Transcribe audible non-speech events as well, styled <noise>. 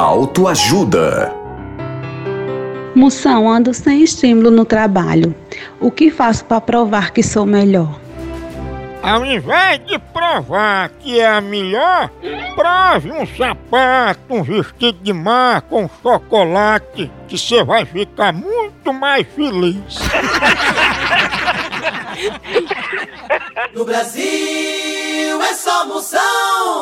Autoajuda. Moção, ando sem estímulo no trabalho. O que faço para provar que sou melhor? Ao invés de provar que é a melhor, prove um sapato, um vestido de mar com chocolate, que você vai ficar muito mais feliz. <laughs> No Brasil é só moção.